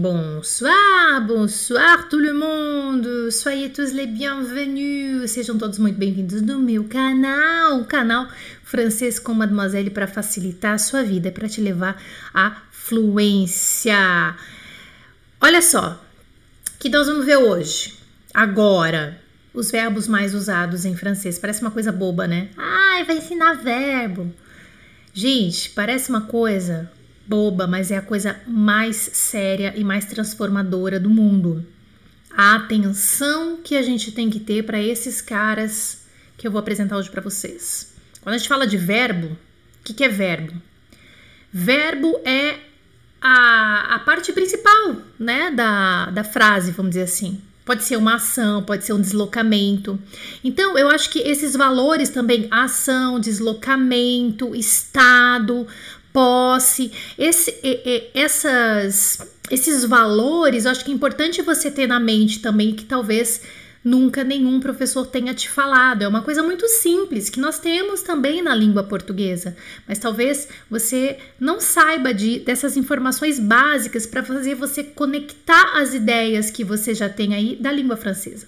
Bonsoir, bonsoir tout le monde, soyez tous les bienvenus, sejam todos muito bem-vindos no meu canal, o canal Francês com Mademoiselle para facilitar a sua vida, para te levar à fluência. Olha só, que nós vamos ver hoje, agora, os verbos mais usados em francês. Parece uma coisa boba, né? Ai, vai ensinar verbo. Gente, parece uma coisa boba, mas é a coisa mais séria e mais transformadora do mundo. A atenção que a gente tem que ter para esses caras que eu vou apresentar hoje para vocês. Quando a gente fala de verbo, o que, que é verbo? Verbo é a, a parte principal né, da, da frase, vamos dizer assim. Pode ser uma ação, pode ser um deslocamento. Então, eu acho que esses valores também, ação, deslocamento, estado, posse, esse, essas, esses valores, eu acho que é importante você ter na mente também que talvez nunca nenhum professor tenha te falado. É uma coisa muito simples que nós temos também na língua portuguesa, mas talvez você não saiba de, dessas informações básicas para fazer você conectar as ideias que você já tem aí da língua francesa.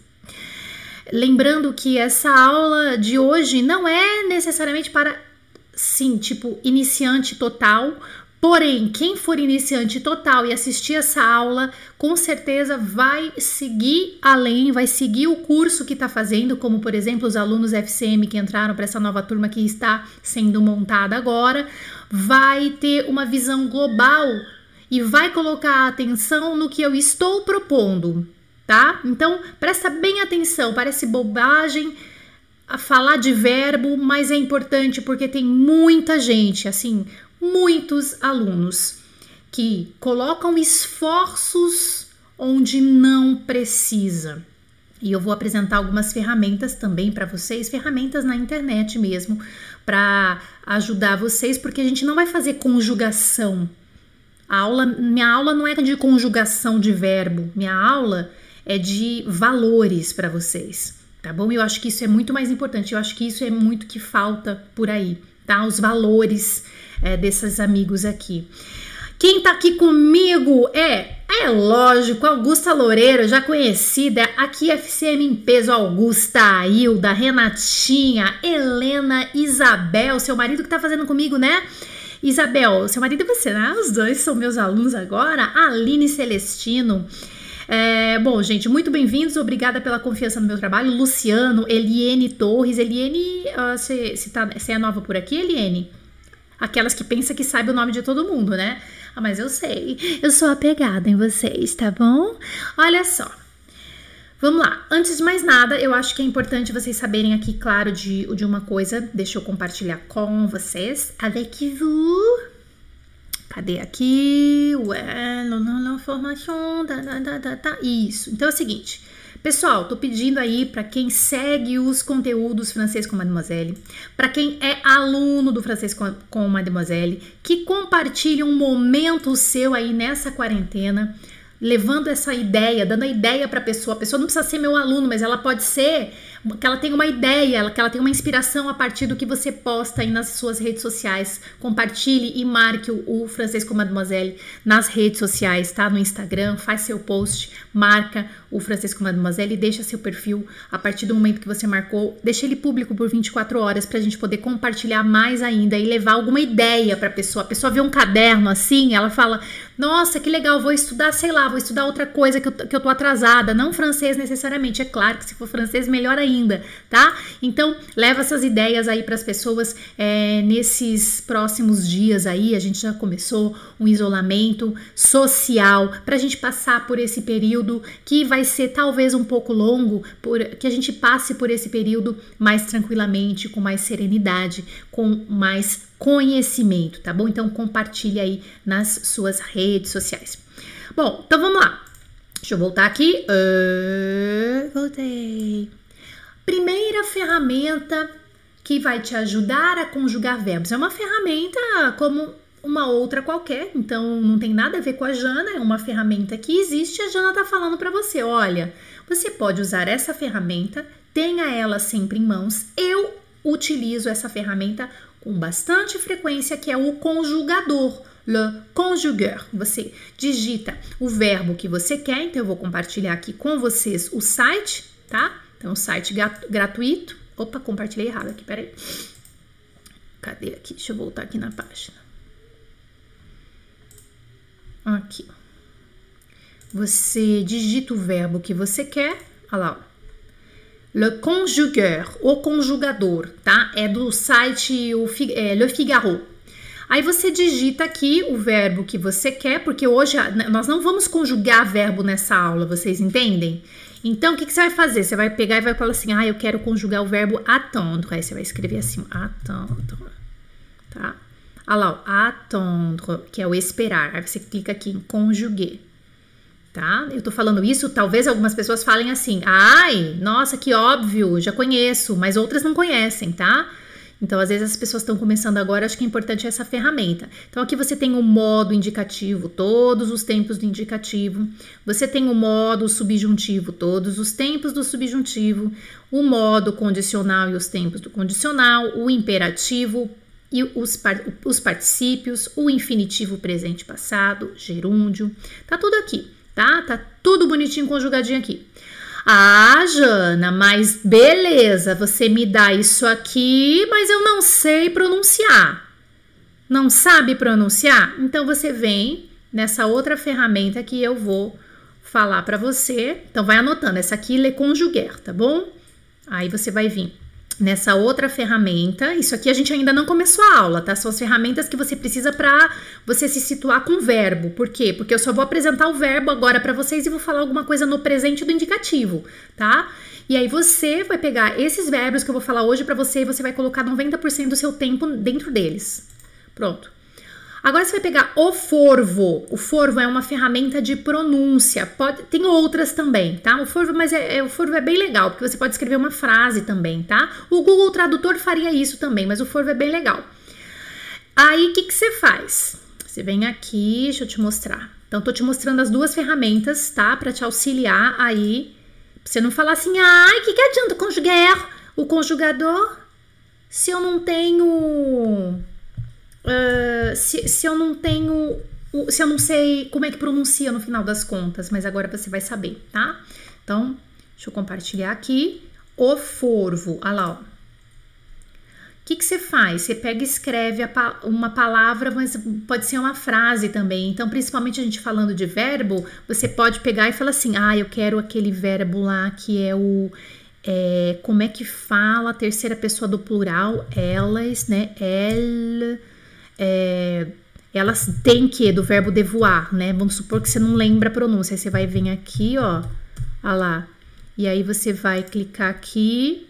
Lembrando que essa aula de hoje não é necessariamente para sim, tipo, iniciante total. Porém, quem for iniciante total e assistir essa aula, com certeza vai seguir além, vai seguir o curso que está fazendo, como por exemplo os alunos FCM que entraram para essa nova turma que está sendo montada agora, vai ter uma visão global e vai colocar atenção no que eu estou propondo, tá? Então, presta bem atenção, parece bobagem, a falar de verbo, mas é importante porque tem muita gente, assim, muitos alunos que colocam esforços onde não precisa. E eu vou apresentar algumas ferramentas também para vocês, ferramentas na internet mesmo, para ajudar vocês, porque a gente não vai fazer conjugação. A aula, minha aula não é de conjugação de verbo, minha aula é de valores para vocês tá bom? Eu acho que isso é muito mais importante, eu acho que isso é muito que falta por aí, tá? Os valores é, desses amigos aqui. Quem tá aqui comigo é, é lógico, Augusta Loureiro, já conhecida, aqui FCM em peso, Augusta, Hilda, Renatinha, Helena, Isabel, seu marido que tá fazendo comigo, né? Isabel, seu marido e você, né? Os dois são meus alunos agora, Aline Celestino, é, bom, gente, muito bem-vindos. Obrigada pela confiança no meu trabalho. Luciano, Eliene Torres. Eliene, você uh, tá, é nova por aqui, Eliene? Aquelas que pensa que sabe o nome de todo mundo, né? Ah, mas eu sei. Eu sou apegada em vocês, tá bom? Olha só. Vamos lá. Antes de mais nada, eu acho que é importante vocês saberem aqui, claro, de, de uma coisa. Deixa eu compartilhar com vocês. Avec vous. Cadê aqui? Ué, não, não, formação, tá, tá, tá, tá. Isso. Então é o seguinte. Pessoal, tô pedindo aí para quem segue os conteúdos francês com Mademoiselle, para quem é aluno do francês com, com Mademoiselle, que compartilhe um momento seu aí nessa quarentena, levando essa ideia, dando a ideia para a pessoa. A pessoa não precisa ser meu aluno, mas ela pode ser que ela tenha uma ideia, que ela tenha uma inspiração a partir do que você posta aí nas suas redes sociais. Compartilhe e marque o, o Francês com Mademoiselle nas redes sociais, tá? No Instagram, faz seu post, marca o Francês com Mademoiselle e deixa seu perfil a partir do momento que você marcou, deixa ele público por 24 horas para a gente poder compartilhar mais ainda e levar alguma ideia para a pessoa. A pessoa vê um caderno assim, ela fala: Nossa, que legal, vou estudar, sei lá, vou estudar outra coisa que eu, que eu tô atrasada. Não francês necessariamente, é claro que se for francês, melhor ainda ainda, tá? Então, leva essas ideias aí para as pessoas é, nesses próximos dias aí. A gente já começou um isolamento social para a gente passar por esse período que vai ser talvez um pouco longo, por, que a gente passe por esse período mais tranquilamente, com mais serenidade, com mais conhecimento, tá bom? Então, compartilhe aí nas suas redes sociais. Bom, então vamos lá. Deixa eu voltar aqui. Uh, voltei. Primeira ferramenta que vai te ajudar a conjugar verbos. É uma ferramenta como uma outra qualquer, então não tem nada a ver com a Jana, é uma ferramenta que existe. A Jana tá falando para você: olha, você pode usar essa ferramenta, tenha ela sempre em mãos. Eu utilizo essa ferramenta com bastante frequência, que é o conjugador, le conjugueur. Você digita o verbo que você quer, então eu vou compartilhar aqui com vocês o site, tá? Então, site gratuito. Opa, compartilhei errado aqui, peraí. Cadê aqui? Deixa eu voltar aqui na página. Aqui. Você digita o verbo que você quer. Olha lá, ó. Le conjugueur, o conjugador, tá? É do site o, é, Le Figaro. Aí você digita aqui o verbo que você quer, porque hoje nós não vamos conjugar verbo nessa aula, vocês entendem? Então, o que, que, você vai fazer? Você vai pegar e vai falar assim, ah, eu quero conjugar o verbo attendre. Aí você vai escrever assim, attendre, tá? Olha lá, attendre, que é o esperar. Aí você clica aqui em conjuguer tá? Eu tô falando isso, talvez algumas pessoas falem assim: "Ai, nossa, que óbvio, já conheço", mas outras não conhecem, tá? Então, às vezes as pessoas estão começando agora, acho que é importante essa ferramenta. Então, aqui você tem o modo indicativo, todos os tempos do indicativo. Você tem o modo subjuntivo, todos os tempos do subjuntivo. O modo condicional e os tempos do condicional. O imperativo e os, os particípios. O infinitivo presente passado, gerúndio. Tá tudo aqui tá? Tá tudo bonitinho conjugadinho aqui. Ah, Jana, mas beleza, você me dá isso aqui, mas eu não sei pronunciar. Não sabe pronunciar? Então você vem nessa outra ferramenta que eu vou falar para você. Então vai anotando, essa aqui é conjuguer, tá bom? Aí você vai vir nessa outra ferramenta. Isso aqui a gente ainda não começou a aula, tá? São as ferramentas que você precisa para você se situar com o verbo. Por quê? Porque eu só vou apresentar o verbo agora para vocês e vou falar alguma coisa no presente do indicativo, tá? E aí você vai pegar esses verbos que eu vou falar hoje para você e você vai colocar 90% do seu tempo dentro deles. Pronto. Agora você vai pegar o forvo. O forvo é uma ferramenta de pronúncia. Pode, tem outras também, tá? O forvo, mas é, é, o forvo é bem legal, porque você pode escrever uma frase também, tá? O Google Tradutor faria isso também, mas o forvo é bem legal. Aí, o que, que você faz? Você vem aqui, deixa eu te mostrar. Então, tô te mostrando as duas ferramentas, tá? Para te auxiliar aí. Pra você não falar assim, ai, que, que adianta conjugar o conjugador se eu não tenho uh, se, se eu não tenho. Se eu não sei como é que pronuncia no final das contas, mas agora você vai saber, tá? Então, deixa eu compartilhar aqui. O forvo, olha lá, ó. O que, que você faz? Você pega e escreve uma palavra, mas pode ser uma frase também. Então, principalmente a gente falando de verbo, você pode pegar e falar assim: ah, eu quero aquele verbo lá que é o. É, como é que fala a terceira pessoa do plural? Elas, né? El é, elas têm que do verbo devoar, né? Vamos supor que você não lembra a pronúncia. Aí você vai vir aqui, ó, ó lá. E aí você vai clicar aqui,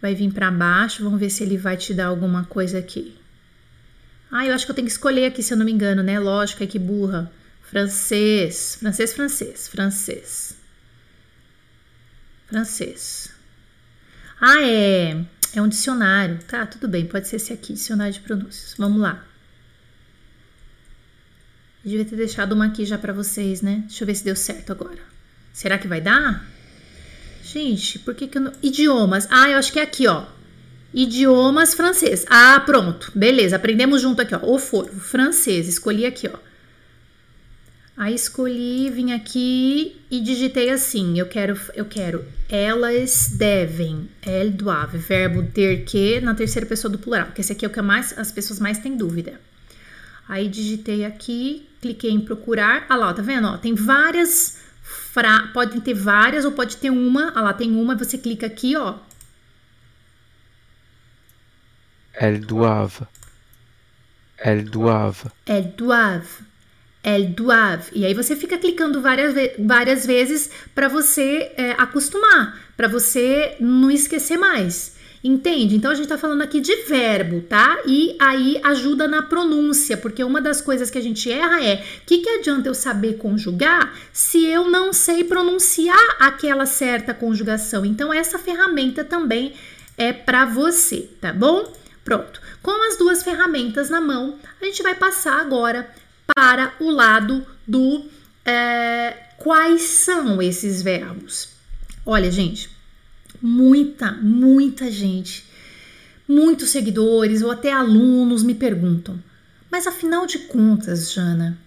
vai vir para baixo. Vamos ver se ele vai te dar alguma coisa aqui. Ah, eu acho que eu tenho que escolher aqui, se eu não me engano, né? Lógico, é que burra. Francês, francês, francês, francês. Francês. Ah, é. É um dicionário. Tá, tudo bem, pode ser esse aqui, dicionário de pronúncias. Vamos lá. Eu devia ter deixado uma aqui já para vocês, né? Deixa eu ver se deu certo agora. Será que vai dar? Gente, por que que eu não... Idiomas. Ah, eu acho que é aqui, ó. Idiomas francês. Ah, pronto. Beleza, aprendemos junto aqui, ó. O forvo, francês. Escolhi aqui, ó. Aí escolhi, vim aqui e digitei assim: eu quero, eu quero, elas devem, elles doivent, verbo ter que na terceira pessoa do plural, porque esse aqui é o que mais, as pessoas mais têm dúvida. Aí digitei aqui, cliquei em procurar. Ah lá, tá vendo? Ó, tem várias fra... podem ter várias ou pode ter uma. Ah lá, tem uma, você clica aqui, ó. Elles doivent. Elles doivent. Elles doivent elles doivent. E aí você fica clicando várias, várias vezes para você é, acostumar, para você não esquecer mais. Entende? Então a gente tá falando aqui de verbo, tá? E aí ajuda na pronúncia, porque uma das coisas que a gente erra é: o que, que adianta eu saber conjugar se eu não sei pronunciar aquela certa conjugação? Então essa ferramenta também é para você, tá bom? Pronto. Com as duas ferramentas na mão, a gente vai passar agora para o lado do é, quais são esses verbos. Olha, gente, muita, muita gente, muitos seguidores ou até alunos me perguntam: mas afinal de contas, Jana,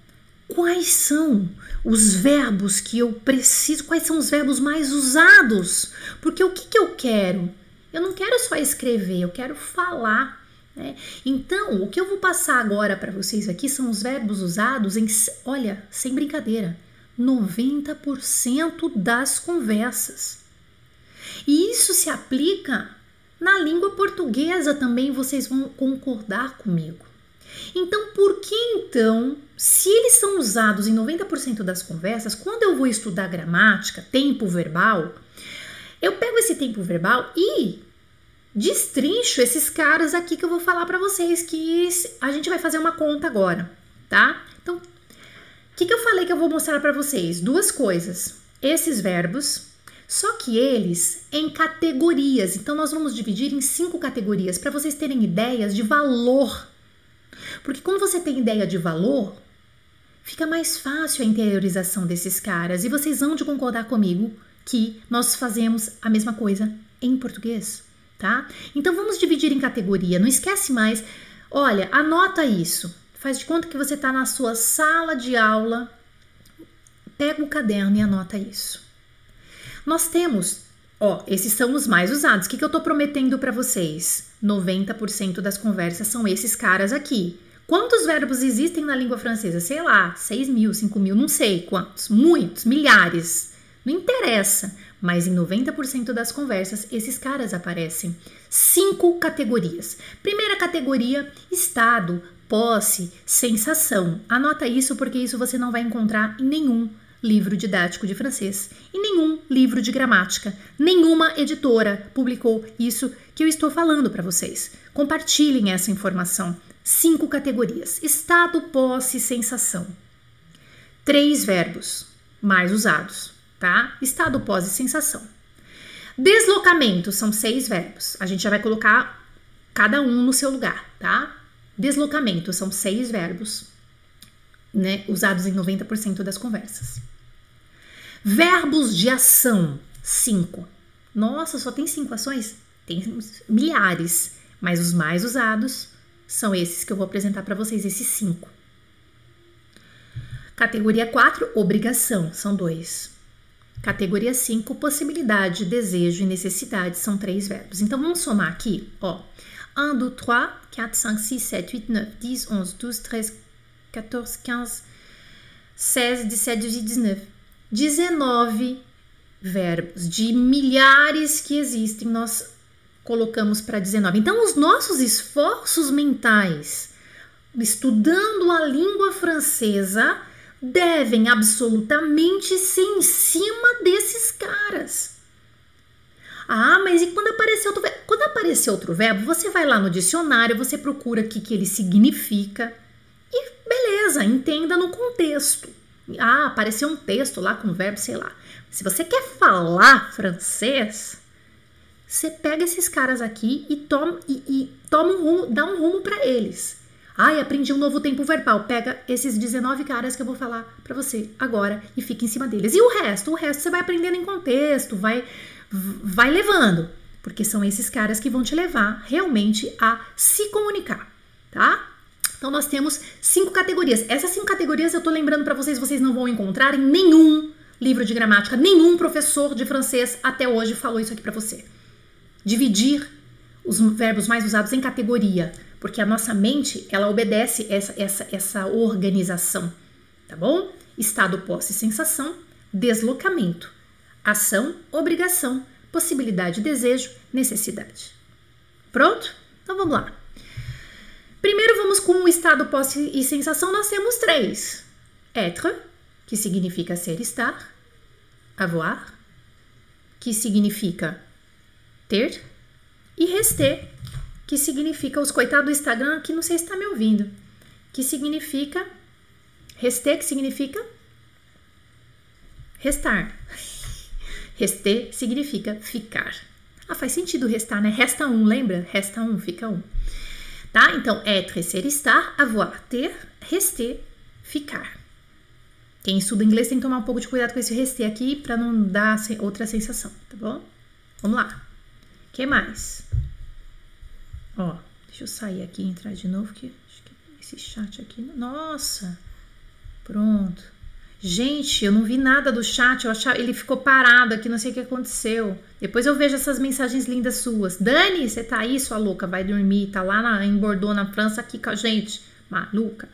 quais são os verbos que eu preciso, quais são os verbos mais usados? Porque o que, que eu quero? Eu não quero só escrever, eu quero falar. Né? Então, o que eu vou passar agora para vocês aqui são os verbos usados em, olha, sem brincadeira, 90% das conversas. E isso se aplica na língua portuguesa também, vocês vão concordar comigo. Então, por que então, se eles são usados em 90% das conversas, quando eu vou estudar gramática, tempo verbal, eu pego esse tempo verbal e destrincho esses caras aqui que eu vou falar para vocês, que a gente vai fazer uma conta agora, tá? Então, o que, que eu falei que eu vou mostrar para vocês? Duas coisas. Esses verbos, só que eles em categorias. Então, nós vamos dividir em cinco categorias para vocês terem ideias de valor. Porque quando você tem ideia de valor, fica mais fácil a interiorização desses caras. E vocês vão de concordar comigo que nós fazemos a mesma coisa em português tá? Então vamos dividir em categoria. Não esquece mais. Olha, anota isso. Faz de conta que você está na sua sala de aula. Pega o caderno e anota isso. Nós temos, ó, esses são os mais usados. O que, que eu estou prometendo para vocês? 90% das conversas são esses caras aqui. Quantos verbos existem na língua francesa? Sei lá, 6 mil, 5 mil, não sei quantos. Muitos, milhares. Não interessa mas em 90% das conversas esses caras aparecem. Cinco categorias. Primeira categoria: estado, posse, sensação. Anota isso porque isso você não vai encontrar em nenhum livro didático de francês e nenhum livro de gramática. Nenhuma editora publicou isso que eu estou falando para vocês. Compartilhem essa informação. Cinco categorias: estado, posse, sensação. Três verbos mais usados tá? Estado, pós e sensação. Deslocamento são seis verbos. A gente já vai colocar cada um no seu lugar, tá? Deslocamento são seis verbos, né? Usados em 90% das conversas. Verbos de ação, cinco. Nossa, só tem cinco ações? Tem milhares, mas os mais usados são esses que eu vou apresentar para vocês, esses cinco. Categoria 4, obrigação, são dois. Categoria 5, possibilidade, desejo e necessidade são três verbos. Então vamos somar aqui, ó. 1, 2, 3, 4, 5, 6, 7, 8, 9, 10, 11, 12, 13, 14, 15, 16, 17, 18, 19. 19 verbos de milhares que existem, nós colocamos para 19. Então, os nossos esforços mentais estudando a língua francesa devem absolutamente ser em cima desses caras. Ah, mas e quando aparecer outro verbo? Quando aparecer outro verbo, você vai lá no dicionário, você procura o que, que ele significa e beleza, entenda no contexto. Ah, apareceu um texto lá com verbo, sei lá. Se você quer falar francês, você pega esses caras aqui e toma, e, e toma um rumo, dá um rumo para eles. Ai, aprendi um novo tempo verbal. Pega esses 19 caras que eu vou falar para você agora e fica em cima deles. E o resto? O resto você vai aprendendo em contexto, vai, vai levando. Porque são esses caras que vão te levar realmente a se comunicar, tá? Então nós temos cinco categorias. Essas cinco categorias eu tô lembrando para vocês, vocês não vão encontrar em nenhum livro de gramática, nenhum professor de francês até hoje falou isso aqui para você. Dividir os verbos mais usados em categoria porque a nossa mente ela obedece essa, essa, essa organização, tá bom? Estado, posse, sensação, deslocamento, ação, obrigação, possibilidade, desejo, necessidade. Pronto? Então vamos lá. Primeiro vamos com o estado, posse e sensação. Nós temos três: être, que significa ser, estar, avoir, que significa ter, e rester, que significa os coitados do Instagram, que não sei se está me ouvindo, que significa rester, que significa restar. Rester significa ficar. Ah, faz sentido restar, né? Resta um, lembra? Resta um, fica um. Tá? Então, être, ser, estar, avoir, ter, rester, ficar. Quem estuda inglês tem que tomar um pouco de cuidado com esse rester aqui para não dar outra sensação, tá bom? Vamos lá. que mais? Ó, deixa eu sair aqui e entrar de novo, que acho que esse chat aqui. Nossa! Pronto. Gente, eu não vi nada do chat, eu achava, ele ficou parado aqui, não sei o que aconteceu. Depois eu vejo essas mensagens lindas suas. Dani, você tá aí, sua louca, vai dormir, tá lá na, em Bordeaux, na França, aqui com a gente. Maluca.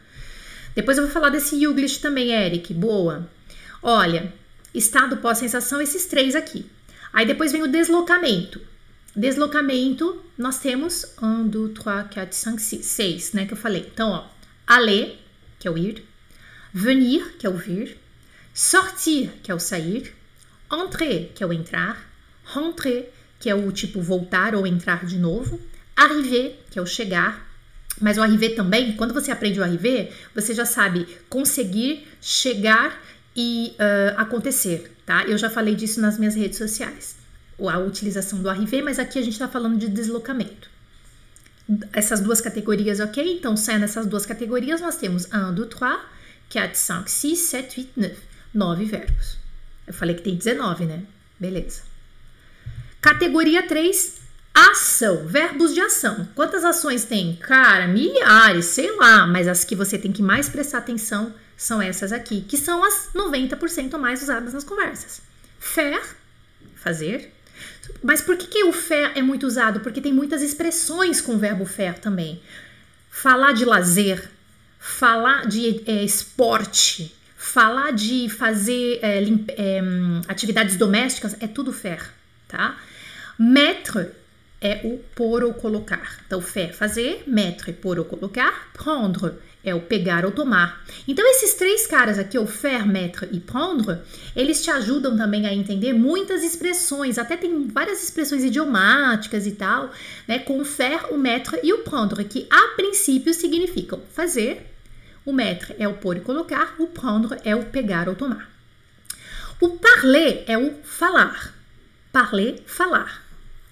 Depois eu vou falar desse Yuglish também, Eric. Boa. Olha, estado pós-sensação, esses três aqui. Aí depois vem o deslocamento. Deslocamento, nós temos 1, 2, 3, 4, 5, 6, 6, né? Que eu falei. Então, ó, aller, que é o ir, venir, que é o vir, sortir, que é o sair, entrer, que é o entrar, rentrer, que é o tipo voltar ou entrar de novo, arriver, que é o chegar, mas o arriver também, quando você aprende o arriver, você já sabe conseguir, chegar e uh, acontecer, tá? Eu já falei disso nas minhas redes sociais, a utilização do arriver, mas aqui a gente está falando de deslocamento. Essas duas categorias, ok? Então, sendo essas duas categorias, nós temos 1, 2, 3, 4, 5, 6, 7, 8, 9. 9 verbos. Eu falei que tem 19, né? Beleza. Categoria 3, Ação, verbos de ação. Quantas ações tem? Cara, milhares, sei lá, mas as que você tem que mais prestar atenção são essas aqui, que são as 90% mais usadas nas conversas. Faire, fazer. Mas por que, que o faire é muito usado? Porque tem muitas expressões com o verbo faire também. Falar de lazer, falar de é, esporte, falar de fazer é, é, atividades domésticas, é tudo faire, tá? Mettre é o pôr ou colocar. Então, faire, fazer, mettre, pôr ou colocar, prendre é o pegar ou tomar. Então, esses três caras aqui, o faire, mettre e prendre, eles te ajudam também a entender muitas expressões, até tem várias expressões idiomáticas e tal, né, com o faire, o mettre e o prendre, que a princípio significam fazer, o mettre é o pôr e colocar, o prendre é o pegar ou tomar. O parler é o falar. Parler, falar.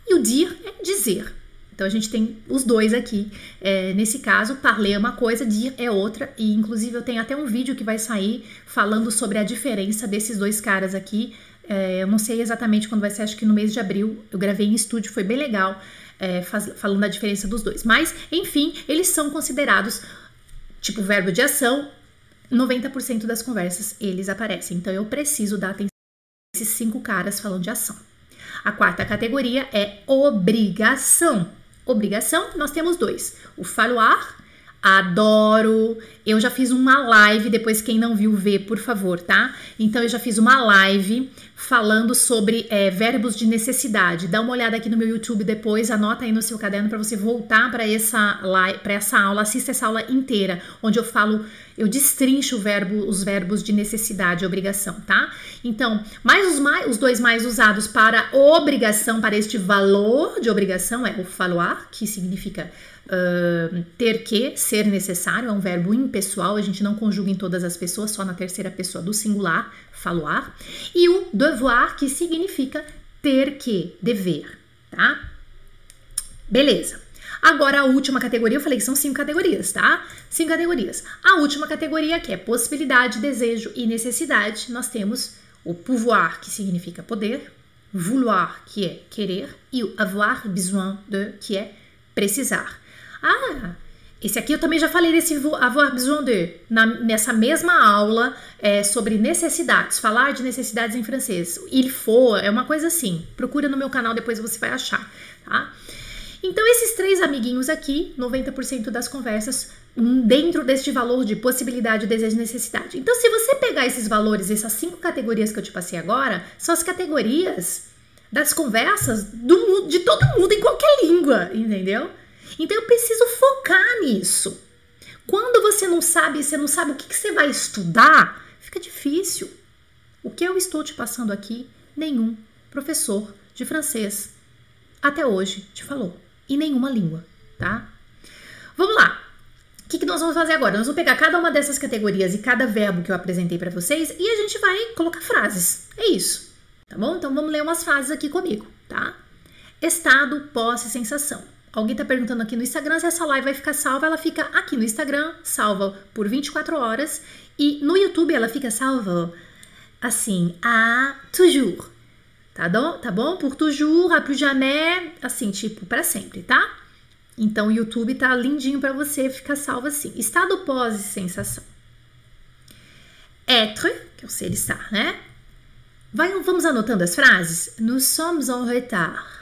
E o dir é dizer. Então a gente tem os dois aqui. É, nesse caso, parler é uma coisa, dir é outra. E inclusive eu tenho até um vídeo que vai sair falando sobre a diferença desses dois caras aqui. É, eu não sei exatamente quando vai ser, acho que no mês de abril. Eu gravei em estúdio, foi bem legal, é, faz, falando da diferença dos dois. Mas, enfim, eles são considerados tipo verbo de ação. 90% das conversas eles aparecem. Então eu preciso dar atenção a esses cinco caras falando de ação. A quarta categoria é obrigação. Obrigação, nós temos dois: o falloir, adoro. Eu já fiz uma live, depois quem não viu, vê, por favor, tá? Então eu já fiz uma live falando sobre é, verbos de necessidade. Dá uma olhada aqui no meu YouTube depois, anota aí no seu caderno para você voltar para essa para essa aula, assista essa aula inteira, onde eu falo, eu destrincho verbo, os verbos de necessidade e obrigação, tá? Então, mais os, mais, os dois mais usados para obrigação, para este valor de obrigação é o falloir, que significa Uh, ter que, ser necessário, é um verbo impessoal, a gente não conjuga em todas as pessoas, só na terceira pessoa do singular, falloir. E o devoir, que significa ter que, dever, tá? Beleza. Agora a última categoria, eu falei que são cinco categorias, tá? Cinco categorias. A última categoria, que é possibilidade, desejo e necessidade, nós temos o pouvoir, que significa poder, vouloir, que é querer, e o avoir besoin de, que é precisar. Ah, esse aqui eu também já falei desse avoir besoin de, na, nessa mesma aula é, sobre necessidades, falar de necessidades em francês. Il faut é uma coisa assim. Procura no meu canal, depois você vai achar, tá? Então, esses três amiguinhos aqui, 90% das conversas, hum, dentro deste valor de possibilidade, desejo e necessidade. Então, se você pegar esses valores, essas cinco categorias que eu te passei agora, são as categorias das conversas do, de todo mundo em qualquer língua, entendeu? Então eu preciso focar nisso. Quando você não sabe, você não sabe o que, que você vai estudar, fica difícil. O que eu estou te passando aqui, nenhum professor de francês até hoje te falou. Em nenhuma língua, tá? Vamos lá. O que, que nós vamos fazer agora? Nós vamos pegar cada uma dessas categorias e cada verbo que eu apresentei para vocês e a gente vai colocar frases. É isso, tá bom? Então vamos ler umas frases aqui comigo, tá? Estado, posse, sensação. Alguém está perguntando aqui no Instagram se essa live vai ficar salva. Ela fica aqui no Instagram, salva por 24 horas. E no YouTube ela fica salva assim, a toujours. Tá bom? Tá bom? Pour toujours, à plus jamais, assim, tipo, para sempre, tá? Então o YouTube tá lindinho para você ficar salvo assim. Estado pós sensação. Être, que é o ser estar, né? Vai, vamos anotando as frases? Nous sommes en retard.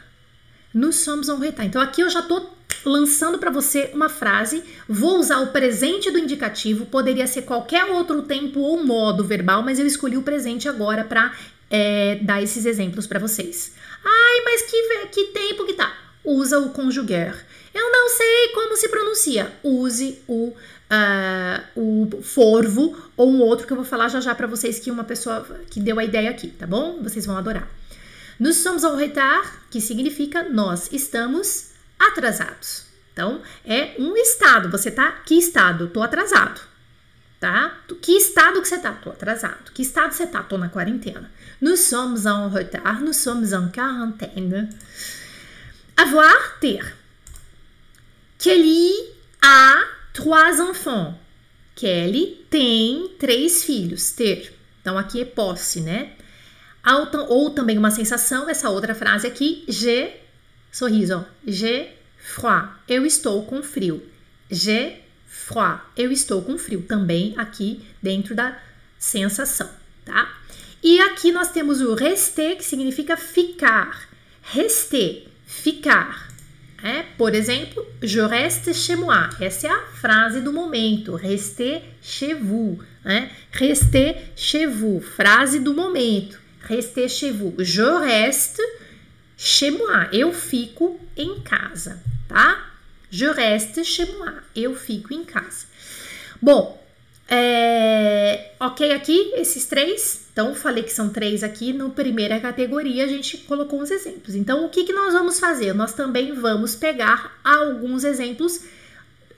Nous sommes en retard. Então aqui eu já tô lançando para você uma frase. Vou usar o presente do indicativo, poderia ser qualquer outro tempo ou modo verbal, mas eu escolhi o presente agora para é, dar esses exemplos para vocês. Ai, mas que, que tempo que tá? Usa o conjugar. Eu não sei como se pronuncia. Use o, uh, o forvo ou um outro que eu vou falar já já para vocês que uma pessoa que deu a ideia aqui, tá bom? Vocês vão adorar. Nous sommes en retard, que significa nós estamos atrasados. Então, é um estado. Você tá que estado? Tô atrasado. Tá? Que estado que você tá? Tô atrasado. Que estado você tá? Tô na quarentena. Nous sommes en retard, nous sommes en quarantaine. Avoir, ter. Kelly a trois enfants. Kelly tem três filhos. Ter. Então aqui é posse, né? Ou também uma sensação, essa outra frase aqui, j'ai, sorriso, j'ai froid, eu estou com frio. J'ai froid, eu estou com frio, também aqui dentro da sensação, tá? E aqui nós temos o rester, que significa ficar. Rester, ficar. É, por exemplo, je reste chez moi. Essa é a frase do momento. Rester chez vous. É? Rester chez vous. Frase do momento. Rester chez vous. Je reste chez moi. Eu fico em casa, tá? Je reste chez moi. Eu fico em casa. Bom, é, ok aqui esses três? Então, falei que são três aqui. No primeira categoria, a gente colocou uns exemplos. Então, o que, que nós vamos fazer? Nós também vamos pegar alguns exemplos.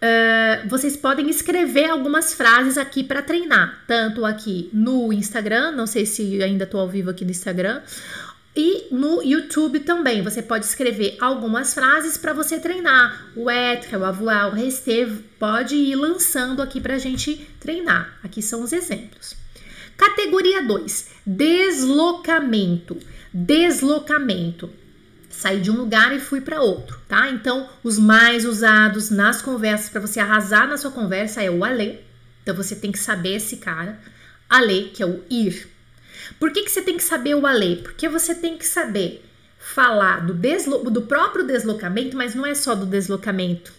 Uh, vocês podem escrever algumas frases aqui para treinar, tanto aqui no Instagram, não sei se ainda estou ao vivo aqui no Instagram, e no YouTube também, você pode escrever algumas frases para você treinar. O être, o avoir, o rester, pode ir lançando aqui para a gente treinar. Aqui são os exemplos. Categoria 2, deslocamento. Deslocamento. Saí de um lugar e fui para outro, tá? Então, os mais usados nas conversas para você arrasar na sua conversa é o aller. Então, você tem que saber esse cara. Aller, que é o ir por que, que você tem que saber o alê? Porque você tem que saber falar do, deslo do próprio deslocamento, mas não é só do deslocamento.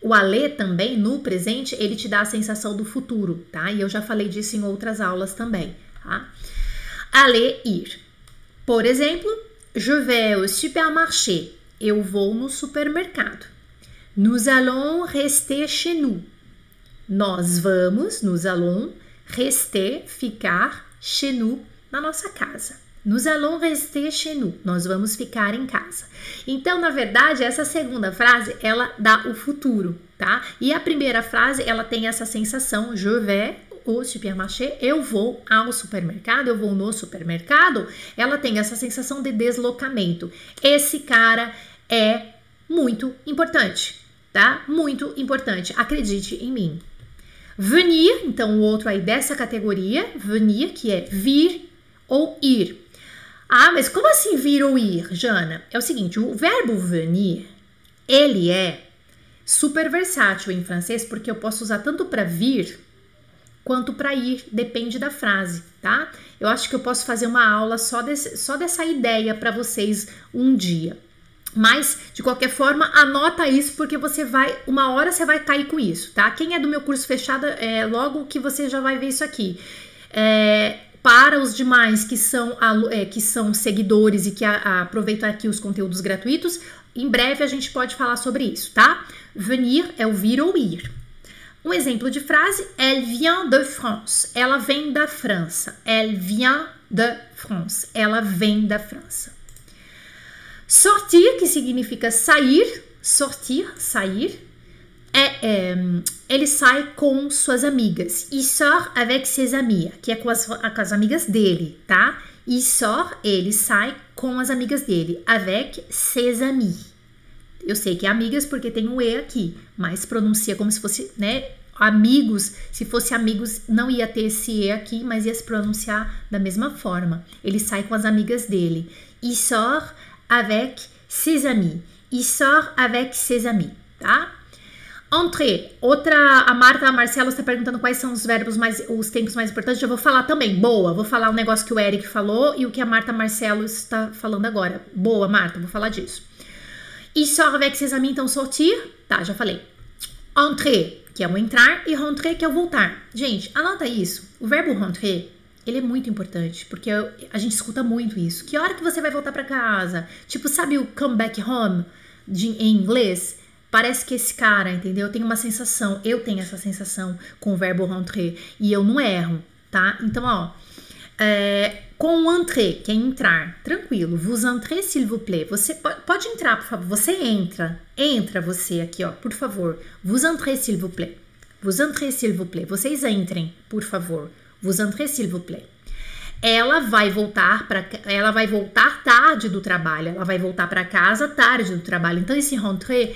O alê também, no presente, ele te dá a sensação do futuro, tá? E eu já falei disso em outras aulas também, tá? Aller, ir. Por exemplo, je vais au supermarché. Eu vou no supermercado. Nous allons rester chez nous. Nós vamos, nous allons rester, ficar, chez nous, na nossa casa. Nous allons rester chez nous. Nós vamos ficar em casa. Então, na verdade, essa segunda frase, ela dá o futuro, tá? E a primeira frase, ela tem essa sensação, je vais au supermarché, eu vou ao supermercado, eu vou no supermercado. Ela tem essa sensação de deslocamento. Esse cara é muito importante, tá? Muito importante. Acredite em mim. Venir, então o outro aí dessa categoria, venir, que é vir ou ir. Ah, mas como assim vir ou ir, Jana? É o seguinte, o verbo venir, ele é super versátil em francês porque eu posso usar tanto para vir quanto para ir, depende da frase, tá? Eu acho que eu posso fazer uma aula só, desse, só dessa ideia para vocês um dia. Mas, de qualquer forma, anota isso porque você vai, uma hora você vai cair com isso, tá? Quem é do meu curso fechado, é logo que você já vai ver isso aqui. É, para os demais que são, é, que são seguidores e que aproveitam aqui os conteúdos gratuitos, em breve a gente pode falar sobre isso, tá? Venir é o vir ou ir. Um exemplo de frase: Elle vient de France. Ela vem da França. Elle vient de France. Ela vem da França. Sortir, que significa sair. Sortir, sair é, é, ele sai com suas amigas. Il sort avec ses amis, que é com as, com as amigas dele, tá? Il sort, ele sai com as amigas dele. Avec ses amis. Eu sei que é amigas porque tem um E aqui, mas pronuncia como se fosse, né? amigos, se fosse amigos, não ia ter esse E aqui, mas ia se pronunciar da mesma forma. Ele sai com as amigas dele. Il sort avec ses amis. Il sort avec ses amis, tá? Entrer. Outra, a Marta a Marcela está perguntando quais são os verbos mais, os tempos mais importantes. Eu vou falar também. Boa. Vou falar um negócio que o Eric falou e o que a Marta Marcelo está falando agora. Boa, Marta. Vou falar disso. Il sort avec ses amis, então sortir. Tá, já falei. Entrer, que é o entrar, e rentrer, que é o voltar. Gente, anota isso. O verbo rentrer, ele é muito importante, porque a gente escuta muito isso. Que hora que você vai voltar para casa? Tipo, sabe o come back home de, em inglês? Parece que esse cara, entendeu? Tem uma sensação, eu tenho essa sensação com o verbo rentrer e eu não erro, tá? Então, ó, é, com entrer, que é entrar, tranquilo. Vous entrez, s'il vous plaît. Você pode, pode entrar, por favor. Você entra, entra você aqui, ó, por favor. Vous entrez, s'il vous plaît. Vous entrez, s'il vous plaît. Vocês entrem, por favor. Vous entrez, s'il vous plaît ela vai voltar para ela vai voltar tarde do trabalho, ela vai voltar para casa tarde do trabalho. Então esse rentrer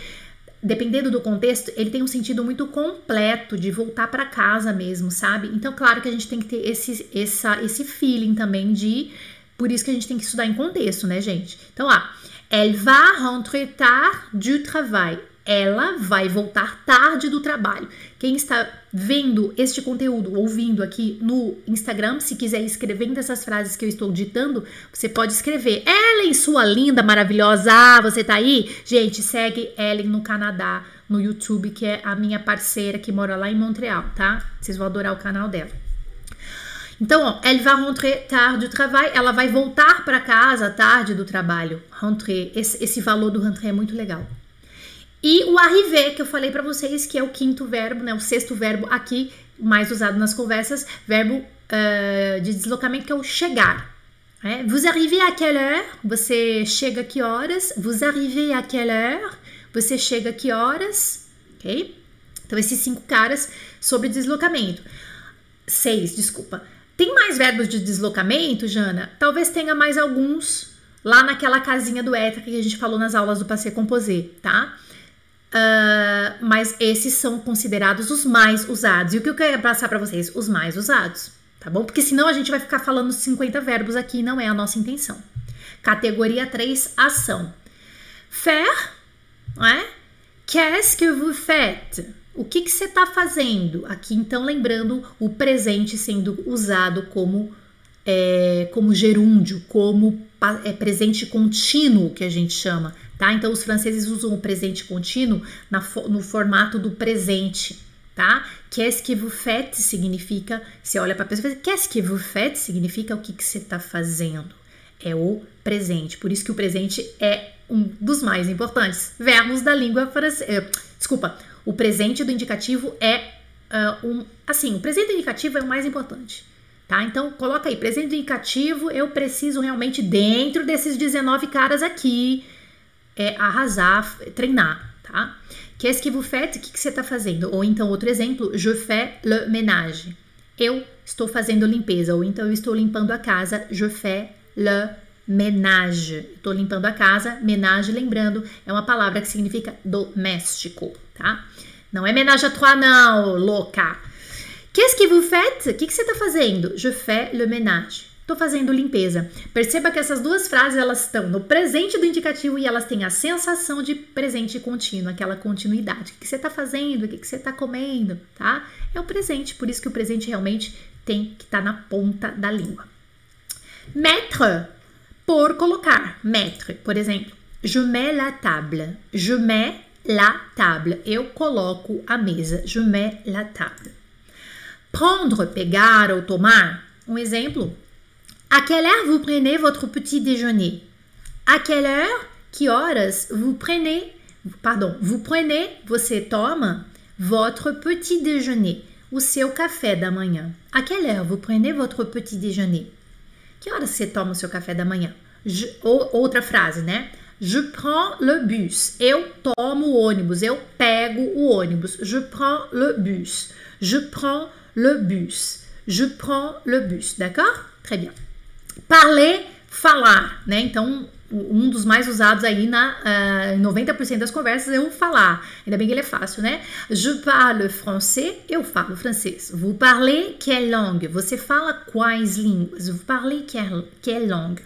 dependendo do contexto, ele tem um sentido muito completo de voltar para casa mesmo, sabe? Então, claro que a gente tem que ter esse, essa, esse feeling também de. Por isso que a gente tem que estudar em contexto, né, gente? Então, ah, elle va rentrer tard du travail ela vai voltar tarde do trabalho. Quem está vendo este conteúdo, ouvindo aqui no Instagram, se quiser escrevendo essas frases que eu estou ditando, você pode escrever. Ellen, sua linda, maravilhosa, ah, você tá aí? Gente, segue Ellen no Canadá, no YouTube, que é a minha parceira que mora lá em Montreal, tá? Vocês vão adorar o canal dela. Então, ó, elle va rentrer tard du travail. Ela vai voltar para casa tarde do trabalho. Rentrer. Esse, esse valor do rentrer é muito legal. E o arriver, que eu falei para vocês, que é o quinto verbo, né? O sexto verbo aqui, mais usado nas conversas, verbo uh, de deslocamento, que é o chegar. É? Vous arrivez à quelle heure? Você chega que horas? Vous arrivez à quelle heure? Você chega que horas? Ok? Então, esses cinco caras sobre deslocamento. Seis, desculpa. Tem mais verbos de deslocamento, Jana? Talvez tenha mais alguns lá naquela casinha do éter que a gente falou nas aulas do Passé Composé, tá? Uh, mas esses são considerados os mais usados. E o que eu quero passar para vocês? Os mais usados, tá bom? Porque senão a gente vai ficar falando 50 verbos aqui, não é a nossa intenção. Categoria 3, ação. Faire, não é? Qu'est-ce que vous faites? O que, que você está fazendo? Aqui, então, lembrando o presente sendo usado como, é, como gerúndio, como é, presente contínuo, que a gente chama tá? Então os franceses usam o presente contínuo na, no formato do presente, tá? Qu'est-ce que vous faites significa, você olha para a pessoa e qu'est-ce que vous faites significa o que, que você está fazendo. É o presente. Por isso que o presente é um dos mais importantes. Verbos da língua francesa. Eh, desculpa, o presente do indicativo é uh, um. Assim, o presente do indicativo é o mais importante. Tá? Então, coloca aí, presente indicativo, eu preciso realmente, dentro desses 19 caras aqui, é arrasar, treinar, tá? Qu'est-ce que vous faites? O que, que você está fazendo? Ou então, outro exemplo, je fais le ménage. Eu estou fazendo limpeza. Ou então, eu estou limpando a casa. Je fais le ménage. Estou limpando a casa. Ménage, lembrando, é uma palavra que significa doméstico, tá? Não é ménage à trois, não, louca. Qu'est-ce que vous faites? O que, que você está fazendo? Je fais le ménage. Estou fazendo limpeza. Perceba que essas duas frases elas estão no presente do indicativo e elas têm a sensação de presente contínuo, aquela continuidade. O que você está fazendo? O que você está comendo? Tá? É o presente, por isso que o presente realmente tem que estar tá na ponta da língua. Mettre, por colocar. Mettre, por exemplo. Je mets la table. Je mets la table. Eu coloco a mesa. Je mets la table. Prendre, pegar ou tomar. Um exemplo, À quelle heure vous prenez votre petit déjeuner? À quelle heure, que horas vous prenez, pardon, vous prenez, você toma votre petit déjeuner, o seu café da. À quelle heure vous prenez votre petit déjeuner? Que horas você toma o seu café da manhã? Je, ou, outra né? Je prends le bus. Eu tomo o ônibus. Eu pego o ônibus. Je prends le bus. Je prends le bus. Je prends le bus. D'accord? Très bien. Parler, falar, né? Então, um dos mais usados aí na uh, 90% das conversas é o falar. Ainda bem que ele é fácil, né? Je parle français, eu falo francês. Vous parlez quelle langue? Você fala quais línguas? Vous parlez quelle, quelle langue?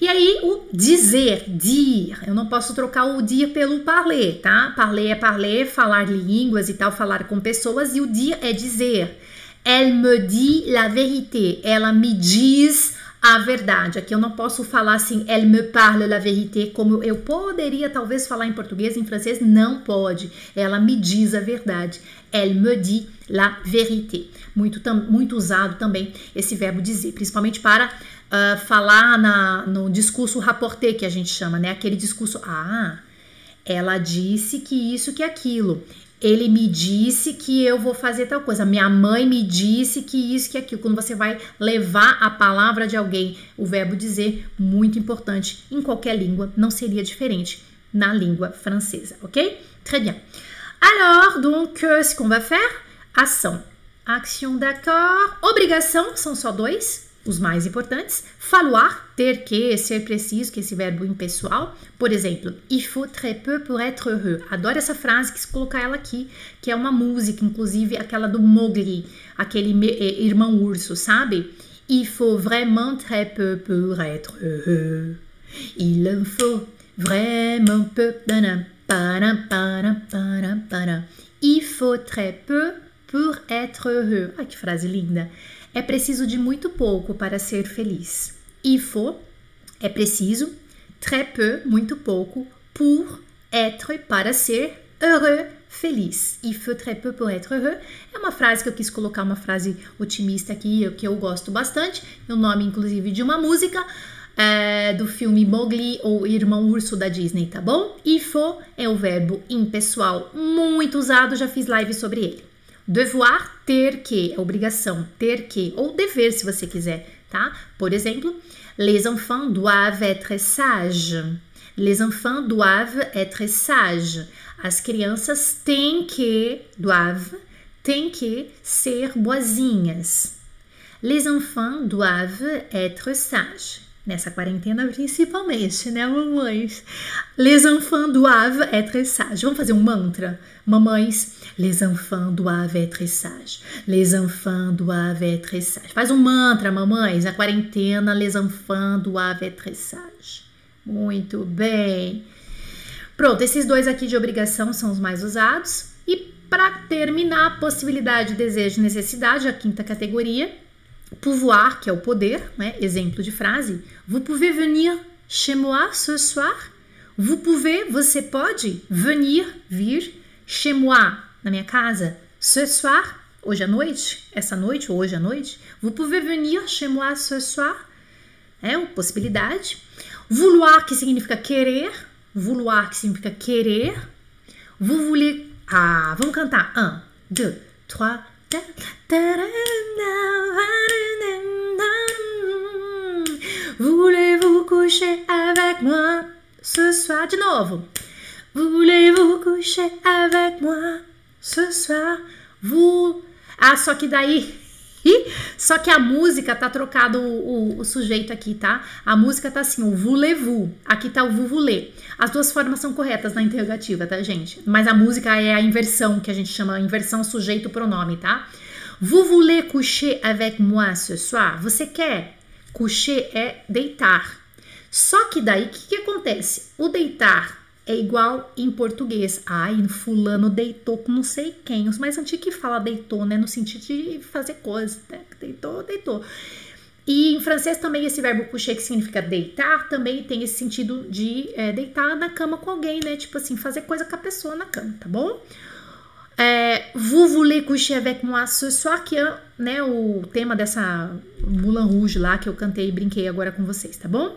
E aí o dizer, dir, eu não posso trocar o dir pelo parler, tá? Parler é parler, falar línguas e tal, falar com pessoas, e o dir é dizer. Elle me dit la vérité, ela me diz a verdade. Aqui eu não posso falar assim, elle me parle la vérité, como eu poderia talvez falar em português, em francês, não pode. Ela me diz a verdade. Elle me dit la vérité. Muito, muito usado também esse verbo dizer, principalmente para uh, falar na, no discurso rapporté, que a gente chama, né? Aquele discurso, ah, ela disse que isso, que aquilo. Ele me disse que eu vou fazer tal coisa. Minha mãe me disse que isso, que aquilo. Quando você vai levar a palavra de alguém, o verbo dizer, muito importante em qualquer língua, não seria diferente na língua francesa, ok? Très bien. Alors, donc, euh, ce qu'on va faire, ação. Action d'accord. Obrigação, são só dois os mais importantes. Falloir, ter que, ser preciso, que é esse verbo impessoal. Por exemplo, il faut très peu pour être heureux. Adoro essa frase, quis colocar ela aqui, que é uma música, inclusive aquela do Mowgli, aquele eh, irmão urso, sabe? Il faut vraiment très peu pour être heureux. Il en faut vraiment peu. Il faut très peu pour être heureux. Ai, que frase linda! É preciso de muito pouco para ser feliz. Il faut é preciso, très peu, muito pouco, pour être, para ser heureux, feliz. Il faut très peu pour être heureux. É uma frase que eu quis colocar, uma frase otimista aqui, que eu gosto bastante. O nome, inclusive, de uma música é, do filme Mowgli ou Irmão Urso da Disney, tá bom? Faut é o verbo impessoal, muito usado, já fiz live sobre ele. Devoir, ter que, é obrigação, ter que, ou dever, se você quiser, tá? Por exemplo, les enfants doivent être sages. Les enfants doivent être sages. As crianças têm que, doivent, têm que ser boazinhas. Les enfants doivent être sages. Nessa quarentena, principalmente, né, mamães? Les enfants doivent être sages. Vamos fazer um mantra? Mamães, les enfants doivent être sages. Les enfants doivent être sages. Faz um mantra, mamães. Na quarentena, les enfants doivent être sages. Muito bem. Pronto, esses dois aqui de obrigação são os mais usados. E para terminar, possibilidade, desejo, necessidade, a quinta categoria pouvoir, que é o poder, né? exemplo de frase. Vous pouvez venir chez moi ce soir? Vous pouvez, você pode, venir, vir, chez moi, na minha casa, ce soir, hoje à noite, essa noite ou hoje à noite. Vous pouvez venir chez moi ce soir? É uma possibilidade. Vouloir, que significa querer. Vouloir, que significa querer. Vous voulez. Ah, vamos cantar. Un, deux, trois, Voulez-vous coucher avec moi ce soir? De novo. Voulez-vous coucher avec moi ce soir? Vous. Ah, só que daí só que a música tá trocado o, o, o, sujeito aqui, tá? A música tá assim, o voulez-vous. Aqui tá o vous voulez. As duas formas são corretas na interrogativa, tá, gente? Mas a música é a inversão, que a gente chama inversão sujeito-pronome, tá? Vous voulez coucher avec moi ce soir? Você quer? Coucher é deitar. Só que daí, o que, que acontece? O deitar é igual em português. Ai, fulano deitou com não sei quem. Os mais antigos que fala deitou, né? No sentido de fazer coisas. Né? Deitou, deitou. E em francês também esse verbo coucher, que significa deitar, também tem esse sentido de é, deitar na cama com alguém, né? Tipo assim, fazer coisa com a pessoa na cama, tá bom? É, vous voulez coucher avec moi ce soir, que é né, o tema dessa Moulin Rouge lá que eu cantei e brinquei agora com vocês, tá bom?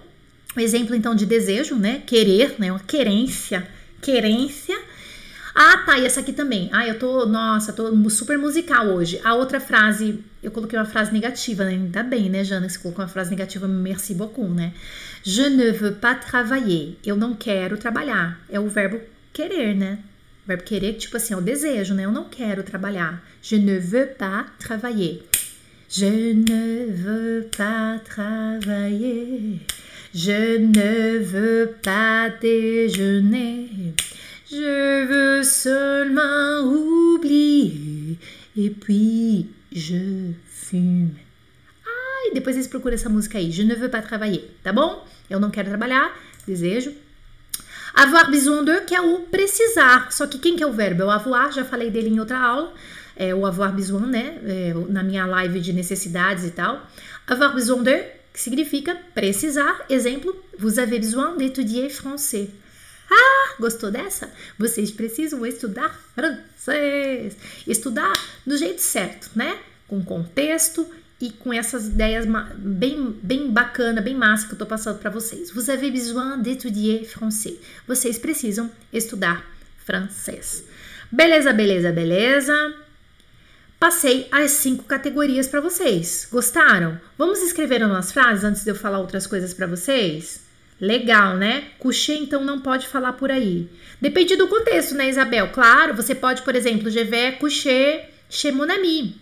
Exemplo então de desejo, né? Querer, né? Uma querência, querência. Ah, tá, e essa aqui também. Ah, eu tô, nossa, tô super musical hoje. A outra frase, eu coloquei uma frase negativa, né? Ainda bem, né, Jana, que você colocou uma frase negativa, merci beaucoup, né? Je ne veux pas travailler. Eu não quero trabalhar. É o verbo querer, né? O verbo querer, tipo assim, é o desejo, né? Eu não quero trabalhar. Je ne veux pas travailler. Je ne veux pas travailler. Je ne veux pas déjeuner. Je veux seulement oublier. Et puis, je fume. Ai, depois vocês procuram essa música aí. Je ne veux pas travailler, tá bom? Eu não quero trabalhar, desejo. Avoir besoin de, que é o precisar. Só que quem que é o verbo? É o avoir, já falei dele em outra aula. É o avoir besoin, né? É, na minha live de necessidades e tal. Avoir besoin de, que significa precisar. Exemplo, vous avez besoin d'étudier français. Ah, gostou dessa? Vocês precisam estudar francês. Estudar do jeito certo, né? Com contexto e com essas ideias bem, bem bacana, bem massa que eu tô passando para vocês. Vous avez besoin d'étudier français. Vocês precisam estudar francês. Beleza, beleza, beleza. Passei as cinco categorias para vocês. Gostaram? Vamos escrever umas frases antes de eu falar outras coisas para vocês? Legal, né? Coucher, então, não pode falar por aí. Depende do contexto, né, Isabel? Claro, você pode, por exemplo, je vais coucher chez mon ami.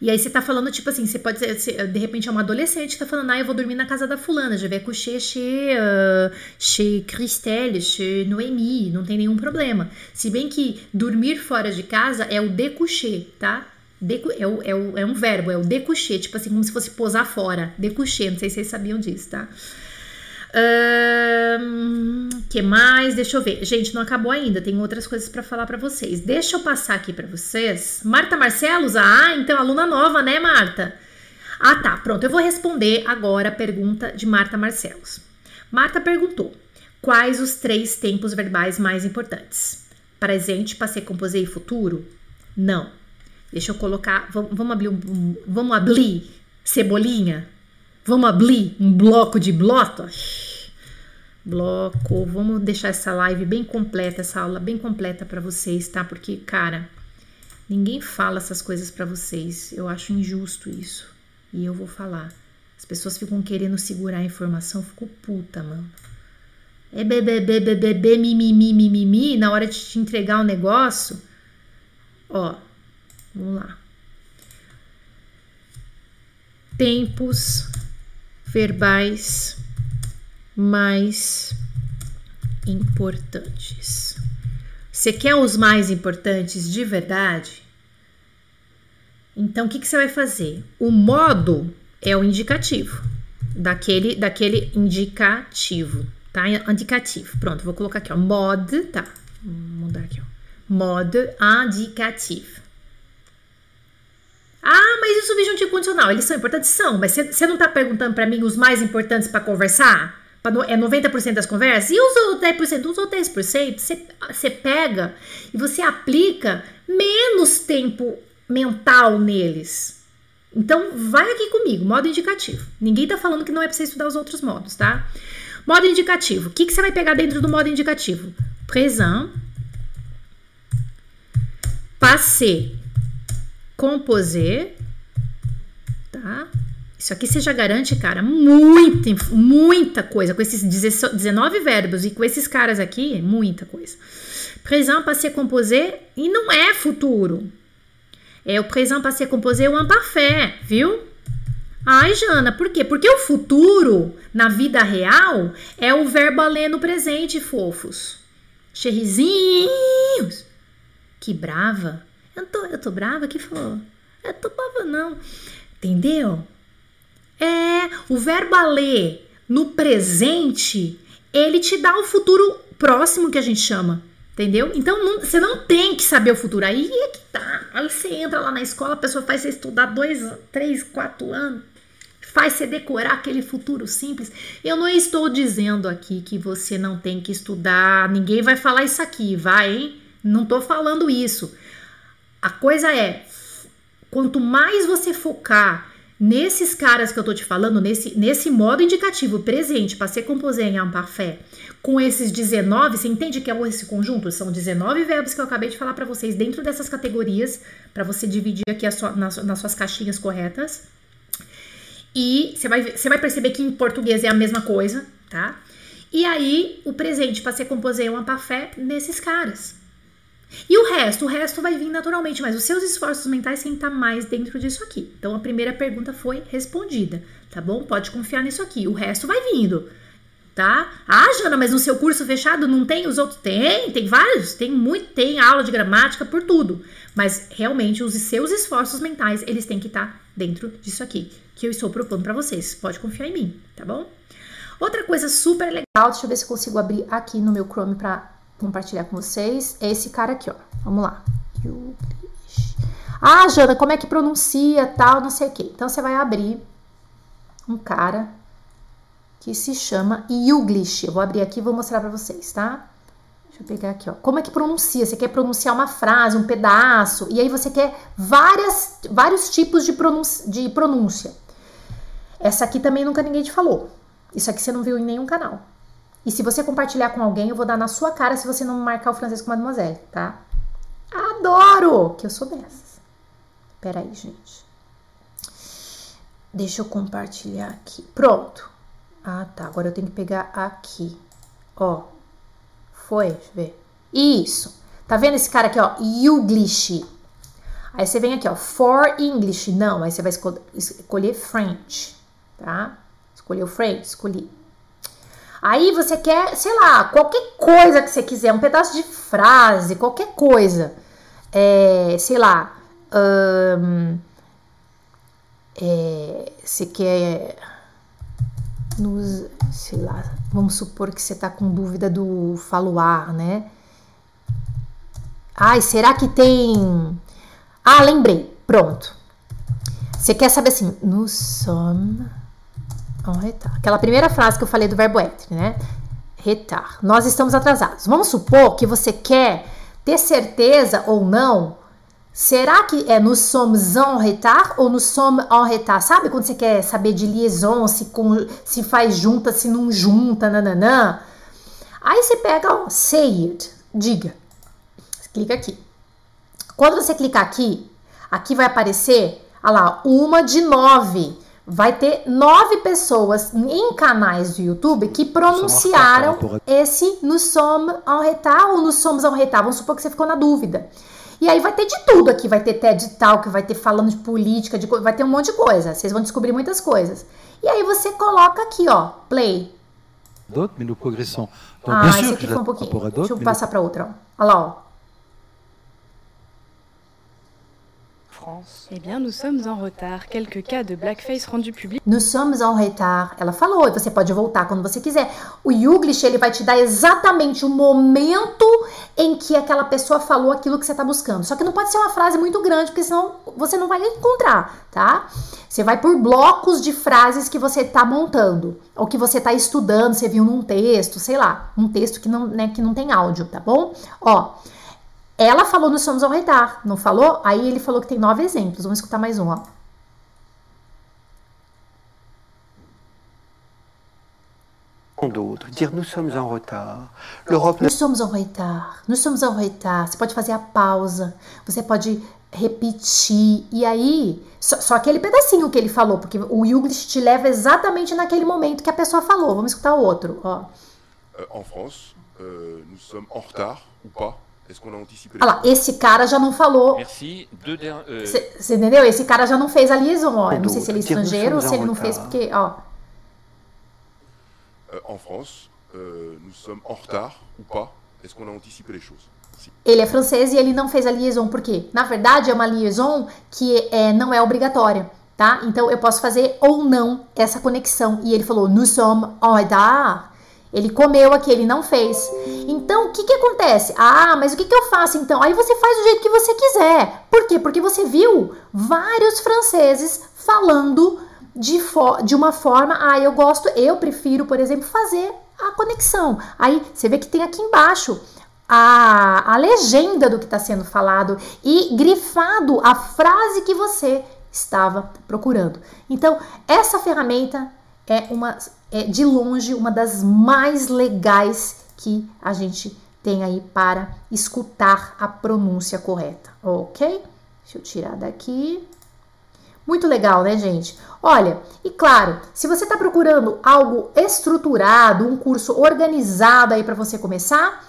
E aí você tá falando, tipo assim, você pode ser, de repente é uma adolescente que tá falando, ah, eu vou dormir na casa da fulana, je vais coucher chez, uh, chez Christelle, chez Noemi, não tem nenhum problema. Se bem que dormir fora de casa é o découcher, tá? Decu é, o, é, o, é um verbo, é o découcher, tipo assim, como se fosse posar fora. Découcher, não sei se vocês sabiam disso, tá? Um, que mais? Deixa eu ver. Gente, não acabou ainda. Tem outras coisas para falar para vocês. Deixa eu passar aqui para vocês. Marta Marcelos, ah, então aluna nova, né, Marta? Ah, tá. Pronto. Eu vou responder agora a pergunta de Marta Marcelos. Marta perguntou: Quais os três tempos verbais mais importantes? Presente, passei, composei e futuro? Não. Deixa eu colocar. Vamos, vamos abrir um, vamos abrir cebolinha? Vamos abrir um bloco de blotos? Bloco, vamos deixar essa live bem completa, essa aula bem completa para vocês, tá? Porque, cara, ninguém fala essas coisas para vocês. Eu acho injusto isso. E eu vou falar. As pessoas ficam querendo segurar a informação, ficou puta, mano. É bebê, bebê, bebê, mimimi, mimimi, na hora de te entregar o um negócio. Ó, vamos lá. Tempos verbais mais importantes. Você quer os mais importantes de verdade? Então, o que, que você vai fazer? O modo é o indicativo daquele, daquele indicativo, tá? Indicativo. Pronto, vou colocar aqui, ó. Mod, tá? Vou mudar aqui, ó. Mod indicativo. Ah, mas e o subjuntivo condicional? Eles são importantes? São, mas você não está perguntando para mim os mais importantes para conversar? Pra, é 90% das conversas? E os outros 10%? Os outros 10% você pega e você aplica menos tempo mental neles. Então, vai aqui comigo, modo indicativo. Ninguém está falando que não é para você estudar os outros modos, tá? Modo indicativo. O que, que você vai pegar dentro do modo indicativo? Présent, passé, composer, tá? Isso aqui você já garante, cara, muita, muita coisa. Com esses 19 verbos e com esses caras aqui, muita coisa. Présent, passé, composé e não é futuro. É o présent, passé, composé ou imparfait, viu? Ai, Jana, por quê? Porque o futuro, na vida real, é o verbo alê no presente, fofos. Cherrizinhos. Que brava. Eu tô, eu tô brava? Que falou? Eu tô brava, não. Entendeu? É, o verbo ler no presente, ele te dá o futuro próximo que a gente chama. Entendeu? Então não, você não tem que saber o futuro. Aí é que tá. Aí você entra lá na escola, a pessoa faz você estudar dois, três, quatro anos, faz você decorar aquele futuro simples. Eu não estou dizendo aqui que você não tem que estudar, ninguém vai falar isso aqui, vai, hein? Não tô falando isso. A coisa é, quanto mais você focar nesses caras que eu tô te falando, nesse, nesse modo indicativo presente, para ser composé em parfait, com esses 19, você entende que é esse conjunto? São 19 verbos que eu acabei de falar para vocês dentro dessas categorias, para você dividir aqui sua, nas, nas suas caixinhas corretas. E você vai, você vai perceber que em português é a mesma coisa, tá? E aí, o presente ser composé em parfait nesses caras. E o resto? O resto vai vir naturalmente, mas os seus esforços mentais têm que estar mais dentro disso aqui. Então a primeira pergunta foi respondida, tá bom? Pode confiar nisso aqui. O resto vai vindo. tá? Ah, Jana, mas no seu curso fechado não tem os outros? Tem, tem vários, tem muito, tem aula de gramática por tudo. Mas realmente os seus esforços mentais, eles têm que estar dentro disso aqui, que eu estou propondo para vocês. Pode confiar em mim, tá bom? Outra coisa super legal, deixa eu ver se eu consigo abrir aqui no meu Chrome para compartilhar com vocês, é esse cara aqui, ó. Vamos lá. Ah, Jana, como é que pronuncia tal, não sei o quê. Então você vai abrir um cara que se chama Yuglish. Eu vou abrir aqui e vou mostrar para vocês, tá? Deixa eu pegar aqui, ó. Como é que pronuncia? Você quer pronunciar uma frase, um pedaço, e aí você quer várias, vários tipos de, pronúncia, de pronúncia. Essa aqui também nunca ninguém te falou. Isso aqui você não viu em nenhum canal. E se você compartilhar com alguém, eu vou dar na sua cara se você não marcar o francês com mademoiselle, tá? Adoro! Que eu sou dessas. Peraí, gente. Deixa eu compartilhar aqui. Pronto. Ah, tá. Agora eu tenho que pegar aqui. Ó. Foi? Deixa eu ver. Isso. Tá vendo esse cara aqui, ó? English. Aí você vem aqui, ó. For English. Não. Aí você vai escol escolher French. Tá? Escolheu French. Escolhi. Aí você quer, sei lá, qualquer coisa que você quiser. Um pedaço de frase. Qualquer coisa. É, sei lá. Um, é, você quer nos, sei lá, vamos supor que você está com dúvida do faluar, né? Ai, será que tem. Ah, lembrei, pronto. Você quer saber assim, nous sommes en retard. Aquela primeira frase que eu falei do verbo être, né? Retard. Nós estamos atrasados. Vamos supor que você quer ter certeza ou não Será que é nous sommes en retard ou nous sommes en retard? Sabe quando você quer saber de liaison, se, com, se faz junta, se não junta, nananã? Aí você pega, ó, say it, diga. Você clica aqui. Quando você clicar aqui, aqui vai aparecer, olha lá, uma de nove. Vai ter nove pessoas em canais do YouTube que pronunciaram esse nous sommes en retard ou nous sommes en retard. Vamos supor que você ficou na dúvida. E aí vai ter de tudo aqui, vai ter TED Talk, vai ter falando de política, de, vai ter um monte de coisa. Vocês vão descobrir muitas coisas. E aí você coloca aqui, ó, play. D'autres, mais nous progressons. Donc, ah, bien sûr, aqui foi um pouquinho. Deixa eu passar para outra, ó. Olha lá, ó. France. Eh bien, nous sommes en retard. Quelques cas de blackface rendus publics. Nous sommes en retard. Ela falou, e você pode voltar quando você quiser. O Yuglish, ele vai te dar exatamente o momento em que aquela pessoa falou aquilo que você está buscando. Só que não pode ser uma frase muito grande, porque senão você não vai encontrar, tá? Você vai por blocos de frases que você está montando, ou que você está estudando, você viu num texto, sei lá, um texto que não, né, que não tem áudio, tá bom? Ó, ela falou no Somos ao Retard, não falou? Aí ele falou que tem nove exemplos. Vamos escutar mais um, ó. d'autres, dire nous sommes en retard. L'Europe Nous sommes en retard. Nous sommes en retard. Você pode fazer a pausa, você pode repetir. E aí, só, só aquele pedacinho que ele falou, porque o Yuglish te leva exatamente naquele momento que a pessoa falou. Vamos escutar o outro, ó. Euh, en France, euh, nous sommes en retard ou pas Olha lá, esse cara já não falou. Você euh, entendeu? Esse cara já não fez a liaison, ó. Eu não sei se ele é estrangeiro ou se ele não fez porque, ó. Euh, en France, euh, nous sommes en retard ou pas Est-ce qu'on a anticipé les choses ele é francês e ele não fez a liaison, porque na verdade é uma liaison que é, não é obrigatória, tá? Então eu posso fazer ou não essa conexão. E ele falou, nous sommes en retard. Ele comeu aqui, ele não fez. Então, o que, que acontece? Ah, mas o que, que eu faço então? Aí você faz do jeito que você quiser. Por quê? Porque você viu vários franceses falando de, de uma forma. Ah, eu gosto, eu prefiro, por exemplo, fazer a conexão. Aí você vê que tem aqui embaixo a, a legenda do que está sendo falado e grifado a frase que você estava procurando. Então, essa ferramenta é uma é de longe uma das mais legais que a gente tem aí para escutar a pronúncia correta, ok? Deixa eu tirar daqui. Muito legal, né, gente? Olha, e claro, se você está procurando algo estruturado, um curso organizado aí para você começar,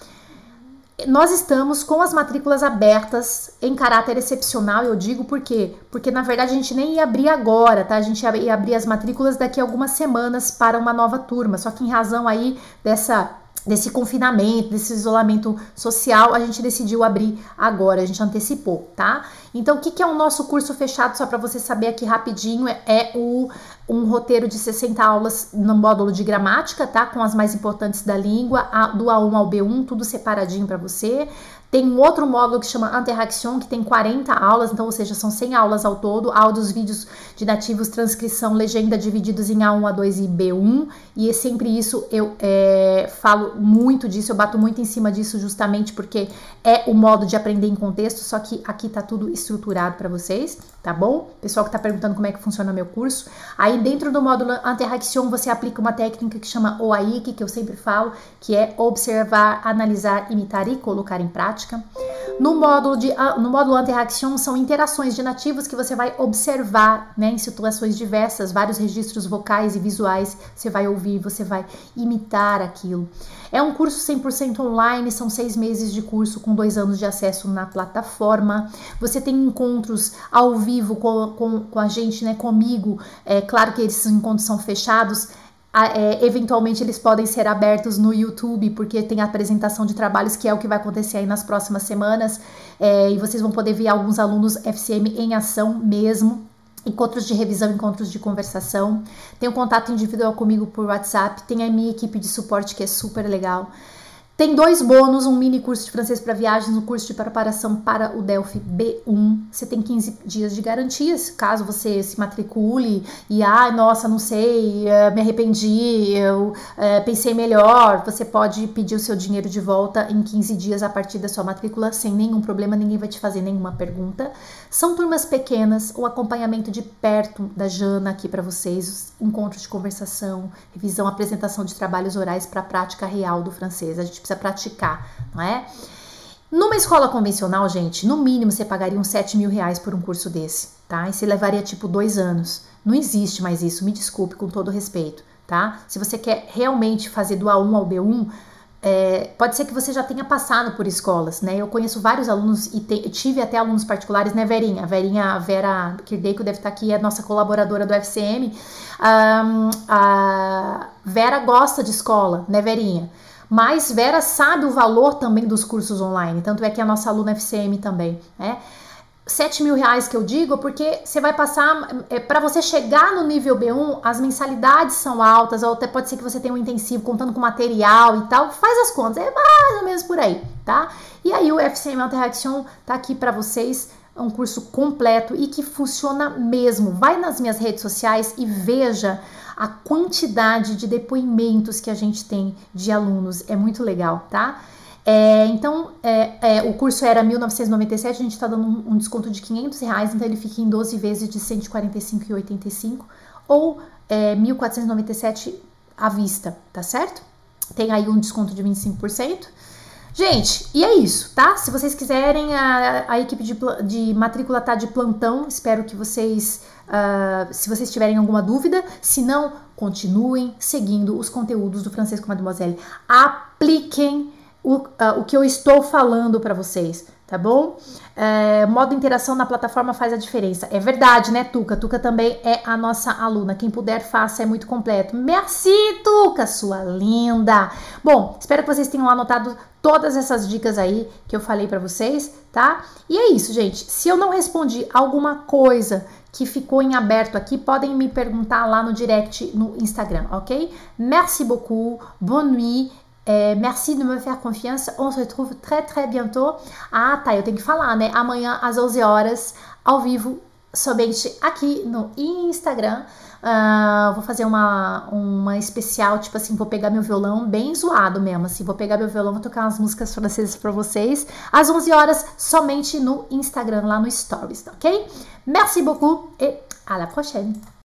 nós estamos com as matrículas abertas em caráter excepcional, eu digo por quê? Porque na verdade a gente nem ia abrir agora, tá? A gente ia abrir as matrículas daqui a algumas semanas para uma nova turma, só que em razão aí dessa desse confinamento, desse isolamento social, a gente decidiu abrir agora, a gente antecipou, tá? Então, o que, que é o nosso curso fechado, só para você saber aqui rapidinho, é, é, o, um roteiro de 60 aulas no módulo de gramática, tá? Com as mais importantes da língua, a, do A1 ao B1, tudo separadinho para você. Tem um outro módulo que chama Interaction, que tem 40 aulas, então, ou seja, são 100 aulas ao todo, áudios, vídeos de nativos, transcrição, legenda divididos em A1, A2 e B1. E é sempre isso, eu é, falo muito disso, eu bato muito em cima disso justamente porque é o modo de aprender em contexto, só que aqui tá tudo estruturado para vocês, tá bom? Pessoal que tá perguntando como é que funciona meu curso. Aí dentro do módulo Interaction você aplica uma técnica que chama OAIC, que eu sempre falo, que é observar, analisar, imitar e colocar em prática prática. No módulo, de, ah, no módulo Interaction são interações de nativos que você vai observar né, em situações diversas, vários registros vocais e visuais, você vai ouvir, você vai imitar aquilo. É um curso 100% online, são seis meses de curso com dois anos de acesso na plataforma. Você tem encontros ao vivo com, com, com a gente, né, comigo. É claro que esses encontros são fechados, é, eventualmente eles podem ser abertos no YouTube, porque tem a apresentação de trabalhos, que é o que vai acontecer aí nas próximas semanas, é, e vocês vão poder ver alguns alunos FCM em ação mesmo. Encontros de revisão, encontros de conversação. Tem um contato individual comigo por WhatsApp. Tem a minha equipe de suporte que é super legal. Tem dois bônus, um mini curso de francês para viagens, um curso de preparação para o Delphi B1. Você tem 15 dias de garantias, caso você se matricule e, ah, nossa, não sei, eh, me arrependi, eu é, pensei melhor. Você pode pedir o seu dinheiro de volta em 15 dias a partir da sua matrícula, sem nenhum problema, ninguém vai te fazer nenhuma pergunta. São turmas pequenas, o acompanhamento de perto da Jana aqui para vocês, encontros de conversação, revisão, apresentação de trabalhos orais para a prática real do francês. A gente precisa praticar, não é? Numa escola convencional, gente, no mínimo você pagaria uns 7 mil reais por um curso desse, tá? E você levaria tipo dois anos. Não existe mais isso, me desculpe com todo respeito, tá? Se você quer realmente fazer do A1 ao B1, é, pode ser que você já tenha passado por escolas, né? Eu conheço vários alunos e te, tive até alunos particulares, né, Verinha? A Verinha, a Vera Kirdeiko deve estar aqui, é nossa colaboradora do FCM. Um, a Vera gosta de escola, né, Verinha? Mas Vera sabe o valor também dos cursos online, tanto é que a nossa aluna FCM também, né? 7 mil reais que eu digo, porque você vai passar, é, para você chegar no nível B1, as mensalidades são altas, ou até pode ser que você tenha um intensivo contando com material e tal, faz as contas, é mais ou menos por aí, tá? E aí o FCM Interaction tá aqui para vocês, um curso completo e que funciona mesmo. Vai nas minhas redes sociais e veja a quantidade de depoimentos que a gente tem de alunos, é muito legal, tá? É, então, é, é, o curso era 1997, a gente está dando um, um, desconto de 500 reais, então ele fica em 12 vezes de 145,85 ou é, 1.497 à vista, tá certo? Tem aí um desconto de 25%. Gente, e é isso, tá? Se vocês quiserem, a, a equipe de, de matrícula tá de plantão. Espero que vocês, uh, se vocês tiverem alguma dúvida, se não, continuem seguindo os conteúdos do Francês com Mademoiselle. Apliquem o, uh, o que eu estou falando para vocês, tá bom? É, modo interação na plataforma faz a diferença. É verdade, né, Tuca? Tuca também é a nossa aluna. Quem puder, faça, é muito completo. Merci, Tuca, sua linda! Bom, espero que vocês tenham anotado todas essas dicas aí que eu falei para vocês, tá? E é isso, gente. Se eu não respondi alguma coisa que ficou em aberto aqui, podem me perguntar lá no direct no Instagram, ok? Merci beaucoup, bonne nuit é, merci de me faire confiance. On se retrouve très très bientôt. Ah, tá, eu tenho que falar, né? Amanhã às 11 horas, ao vivo, somente aqui no Instagram. Uh, vou fazer uma, uma especial, tipo assim, vou pegar meu violão bem zoado mesmo, assim, vou pegar meu violão, vou tocar umas músicas francesas para vocês, às 11 horas, somente no Instagram, lá no Stories, ok? Merci beaucoup et à la prochaine!